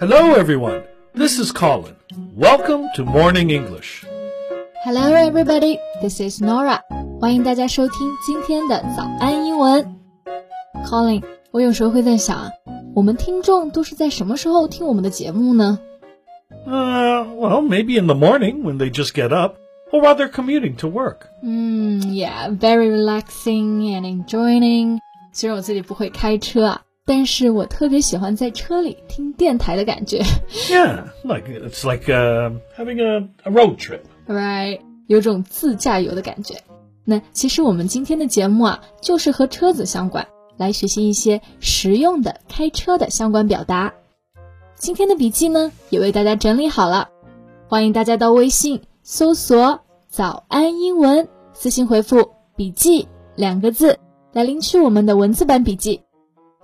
Hello, everyone. This is Colin. Welcome to Morning English. Hello, everybody. This is Nora. 欢迎大家收听今天的早安英文。Colin，我有时候会在想，我们听众都是在什么时候听我们的节目呢？ Uh, well, maybe in the morning when they just get up, or while they're commuting to work. 嗯，Yeah, very relaxing and enjoying. 虽然我自己不会开车啊， 但是我特别喜欢在车里听电台的感觉。Yeah, like it's like uh, having a, a road trip. Right，有种自驾游的感觉。那其实我们今天的节目啊，就是和车子相关，来学习一些实用的开车的相关表达。今天的笔记呢，也为大家整理好了，欢迎大家到微信搜索“早安英文”，私信回复“笔记”两个字来领取我们的文字版笔记。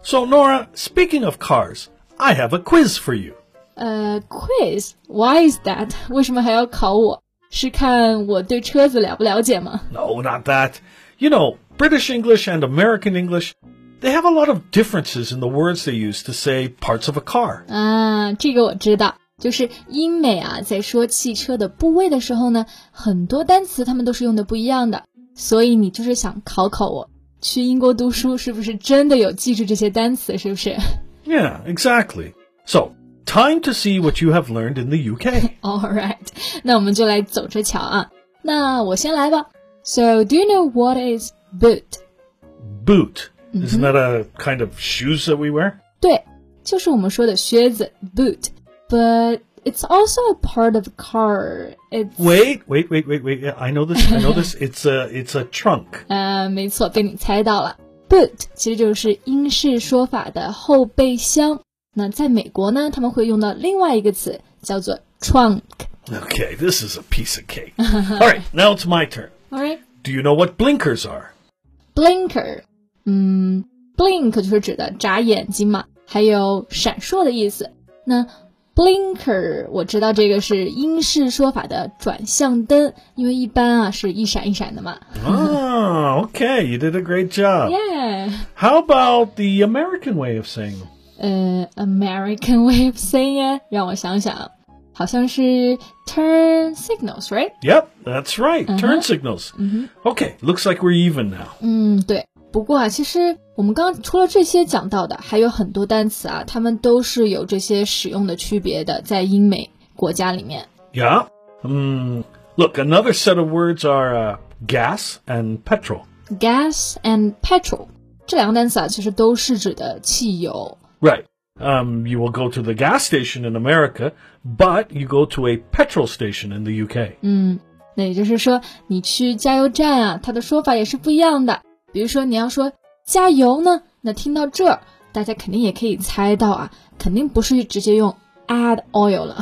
So, Nora, speaking of cars, I have a quiz for you. 呃，quiz，why is that？为什么还要考我？是看我对车子了不了解吗？ No, not that. You know, British English and American English, they have a lot of differences in the words they use to say parts of a car. 啊，这个我知道，就是英美啊，在说汽车的部位的时候呢，很多单词他们都是用的不一样的。所以你就是想考考我， 去英国读书是不是真的有记住这些单词？是不是 Yeah, exactly. So, time to see what you have learned in the UK. ？All right，那我们就来走着瞧啊。那我先来吧。So do you know what is boot？ Boot. Isn't that a kind of shoes that we wear? 对，就是我们说的靴子 boot，but it's also a part of a car. It's Wait, wait, wait, wait, wait. Yeah, I know this. I know this. It's a it's a trunk. 呃，没错，被你猜到了。Boot 其实就是英式说法的后备箱。那在美国呢，他们会用到另外一个词，叫做 trunk。 Okay, this is a piece of cake. All right, now it's my turn. Alright, Do you know what blinkers are? blinker，嗯，blink 就是指的眨眼睛嘛，还有闪烁的意思。那 blinker 我知道这个是英式说法的转向灯，因为一般啊是一闪一闪的嘛。 Oh, okay, you did a great job. Yeah. How about the American way of saying them? 呃，American way of saying it，让我想想，好像是 turn signals，right？ Yep, that's right. Turn signals. Okay, looks like we're even now. 嗯，对。不过啊，其实 我们刚刚除了这些讲到的，还有很多单词啊，它们都是有这些使用的区别的，在英美国家里面。 Yeah. Hmm. look, another set of words are uh, gas and petrol. gas and petrol 这两个单词啊，其实都是指的汽油。 Right. Um, you will go to the gas station in America, but you go to a petrol station in the UK. 那也就是说，你去加油站啊，它的说法也是不一样的。比如说，你要说 加油呢，那听到这儿，大家肯定也可以猜到啊，肯定不是直接用 add oil 了。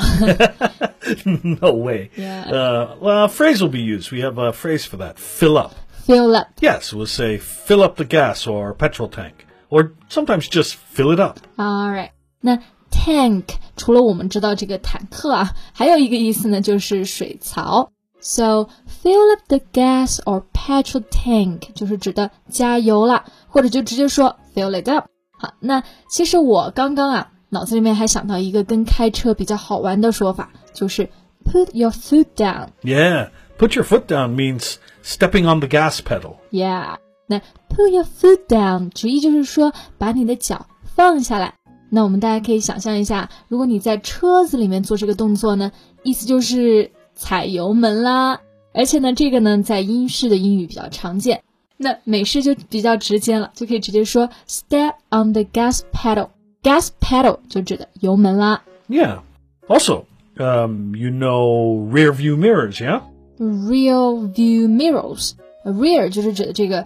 no way. Yeah. Uh, well, a phrase will be used. We have a phrase for that. Fill up. fill up。 Yes, we'll say fill up the gas or petrol tank. Or sometimes just fill it up. All right，那 tank 除了我们知道这个坦克啊，还有一个意思呢，就是水槽。 So fill up the gas or petrol tank 就是指的加油啦，或者就直接说 fill it up。好，那其实我刚刚啊，脑子里面还想到一个跟开车比较好玩的说法，就是 put your foot down。 Yeah. Put your foot down means stepping on the gas pedal. Yeah，那 put your foot down 直译就是说把你的脚放下来。那我们大家可以想象一下，如果你在车子里面做这个动作呢，意思就是 踩油门啦。而且呢，这个呢在英式的英语比较常见，那美式就比较直接了，就可以直接说 step on the gas pedal。gas pedal 就指的油门啦。Yeah. Also, um, you know rear view mirrors, yeah? rear view mirrors，rear 就是指的这个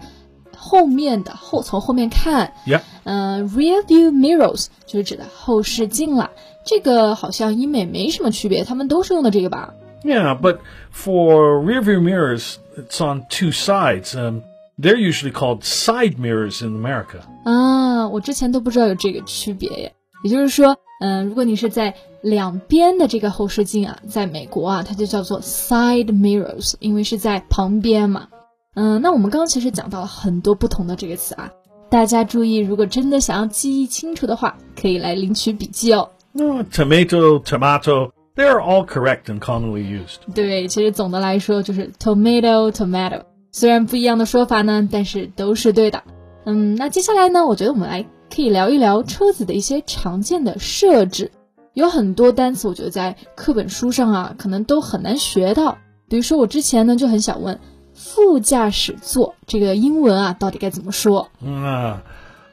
后面的后从后面看，Yeah. 嗯、r e a r view mirrors 就是指的后视镜啦。这个好像英美没什么区别，他们都是用的这个吧？Yeah, but for rear view mirrors, it's on two sides. Um, they're usually called side mirrors in America. 啊，我之前都不知道有这个区别耶。也就是说，嗯、如果你是在两边的这个后视镜啊，在美国啊，它就叫做 side mirrors，因为是在旁边嘛。嗯、那我们刚刚其实讲到了很多不同的这个词啊，大家注意，如果真的想要记忆清楚的话，可以来领取笔记哦。 No, tomato, tomato, They're all correct and commonly used. 对，其实总的来说就是 tomato tomato，虽然不一样的说法呢，但是都是对的。嗯，那接下来呢，我觉得我们来可以聊一聊车子的一些常见的设置。有很多单词，我觉得在课本书上啊，可能都很难学到。比如说，我之前呢就很想问，副驾驶座这个英文啊，到底该怎么说 Ah,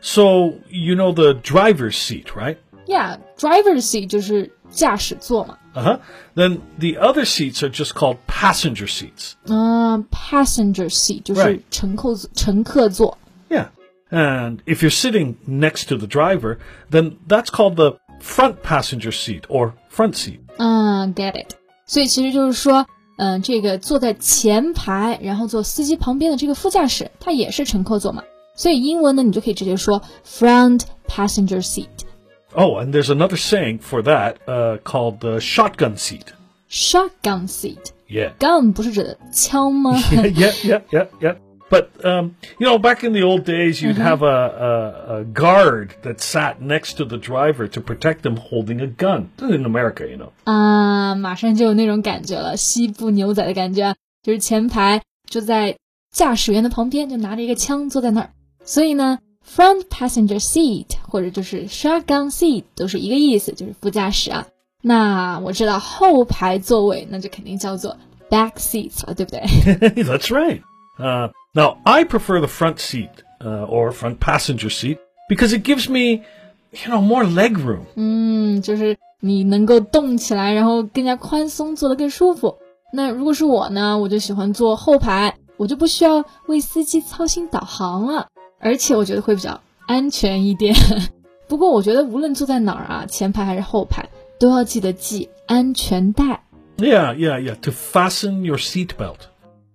so you know the driver's seat, right? Yeah, driver's seat 就是驾驶座嘛。Uh huh. Then the other seats are just called passenger seats. 嗯、p a s s e n g e r seat 就是 Right 乘客乘客座。 Yeah. And if you're sitting next to the driver, then that's called the front passenger seat or front seat. 嗯，get it。所以其实就是说，嗯、这个坐在前排，然后坐司机旁边的这个副驾驶，它也是乘客座嘛。所以英文呢，你就可以直接说 front passenger seat。 Oh, and there's another saying for that uh, called the shotgun seat. shotgun seat。 Yeah. gun 不是指的枪吗？ yeah, yeah, yeah, yeah. But um, you know, back in the old days, you'd have a, a, a guard that sat next to the driver to protect them holding a gun. In America, you know. 啊，马上就有那种感觉了，西部牛仔的感觉啊，就是前排就在驾驶员的旁边，就拿着一个枪坐在那儿。所以呢 ，front passenger seat 或者就是 shotgun seat 都是一个意思，就是副驾驶啊。那我知道后排座位，那就肯定叫做 back seats 了，对不对？ That's right. Uh, now, I prefer the front seat uh, or front passenger seat because it gives me, you know, more leg room. 嗯，就是你能够动起来，然后更加宽松，坐得更舒服。那如果是我呢，我就喜欢坐后排，我就不需要为司机操心导航了， 而且我觉得会比较安全一点。不过我觉得无论坐在哪儿啊，前排还是后排，都要记得系安全带。 Yeah, yeah, yeah. To fasten your seatbelt.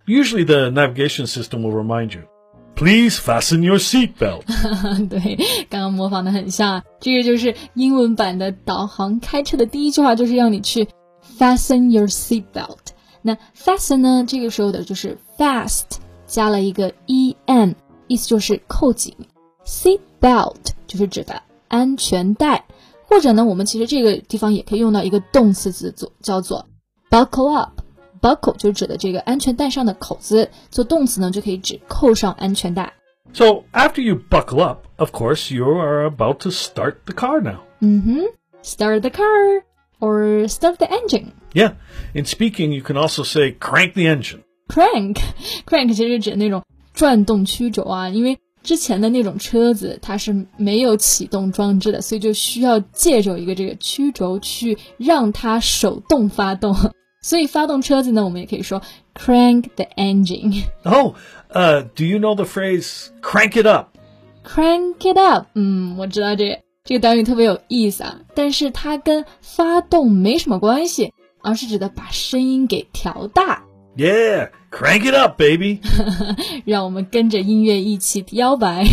Usually, the navigation system will remind you, please fasten your seatbelt. 对，刚刚模仿的很像啊，这个就是英文版的导航开车的第一句话，就是让你去 fasten your seat belt。那 fasten 呢，这个时候的就是 fast 加了一个 e n， 意思就是扣紧。seat belt 就是指的安全带，或者呢，我们其实这个地方也可以用到一个动词词组，叫做 buckle up。buckle 就是指的这个安全带上的口子，做动词呢就可以指扣上安全带。 So, after you buckle up, of course, you are about to start the car now. 嗯哼，start the car or start the engine。 Yeah. In speaking, you can also say crank the engine. crank crank 其实是指那种 转动曲轴啊，因为之前的那种车子它是没有启动装置的，所以就需要借着一个这个曲轴去让它手动发动。所以发动车子呢，我们也可以说 crank the engine。Oh, uh, do you know the phrase crank it up? crank it up，嗯，我知道这个这个短语特别有意思啊，但是它跟发动没什么关系，而是指的把声音给调大。Yeah, crank it up, baby. 让我们跟着音乐一起摇摆。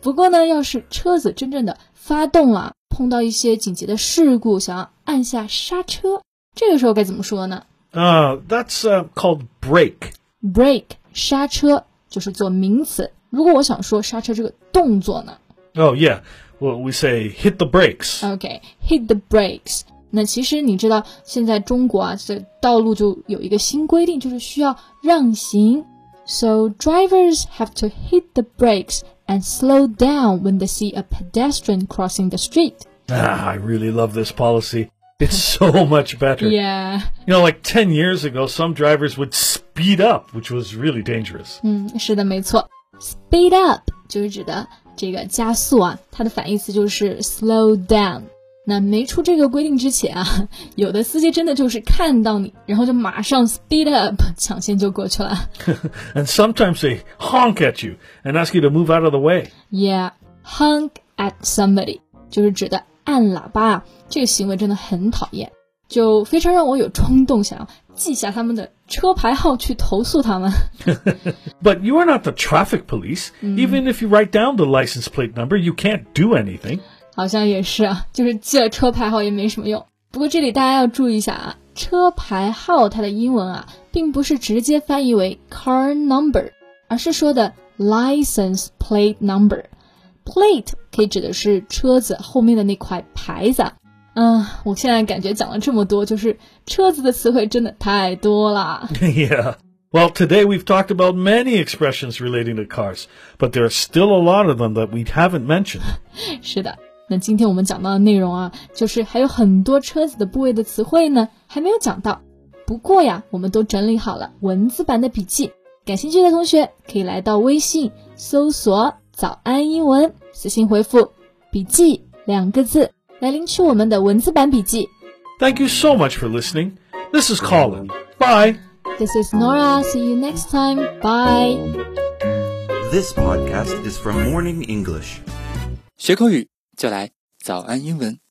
不过呢，要是车子真正的发动了，碰到一些紧急的事故，想要按下刹车，这个时候该怎么说呢 Uh, that's uh, called brake. ？brake 刹车就是做名词。如果我想说刹车这个动作呢 Oh, yeah. Well, we say hit the brakes. ？OK，hit、the brakes。 那其实你知道，现在中国啊，这道路就有一个新规定，就是需要让行。So drivers have to hit the brakes and slow down when they see a pedestrian crossing the street. Ah, I really love this policy. It's so much better. Yeah. You know, like 10 years ago, some drivers would speed up, which was really dangerous. 嗯，是的，没错。Speed up 就是指的这个加速啊，它的反义词就是 slow down。 那没出这个规定之前啊，有的司机真的就是看到你，然后就马上 speed up 抢先就过去了。 And sometimes they honk at you and ask you to move out of the way. Yeah, honk at somebody 就是指的按喇叭啊，这个行为真的很讨厌，就非常让我有冲动想要记下他们的车牌号去投诉他们。 But you are not the traffic police. Even if you write down the license plate number, you can't do anything. 好像也是啊，就是记了车牌号也没什么用。不过这里大家要注意一下啊，车牌号它的英文啊，并不是直接翻译为 car number，而是说的 license plate number。plate 可以指的是车子后面的那块牌子， 嗯，我现在感觉讲了这么多，就是车子的词汇真的太多了。 yeah. Well, today we've talked about many expressions relating to cars, but there are still a lot of them that we haven't mentioned. 是的， 那今天我们讲到的内容啊，就是还有很多车子的部位的词汇呢，还没有讲到。不过呀，我们都整理好了文字版的笔记，感兴趣的同学可以来到微信搜索“早安英文”，私信回复“笔记”两个字来领取我们的文字版笔记。Thank you so much for listening. This is Colin. Bye. This is Nora. See you next time. Bye. This podcast is from Morning English. 学口语就来早安英文。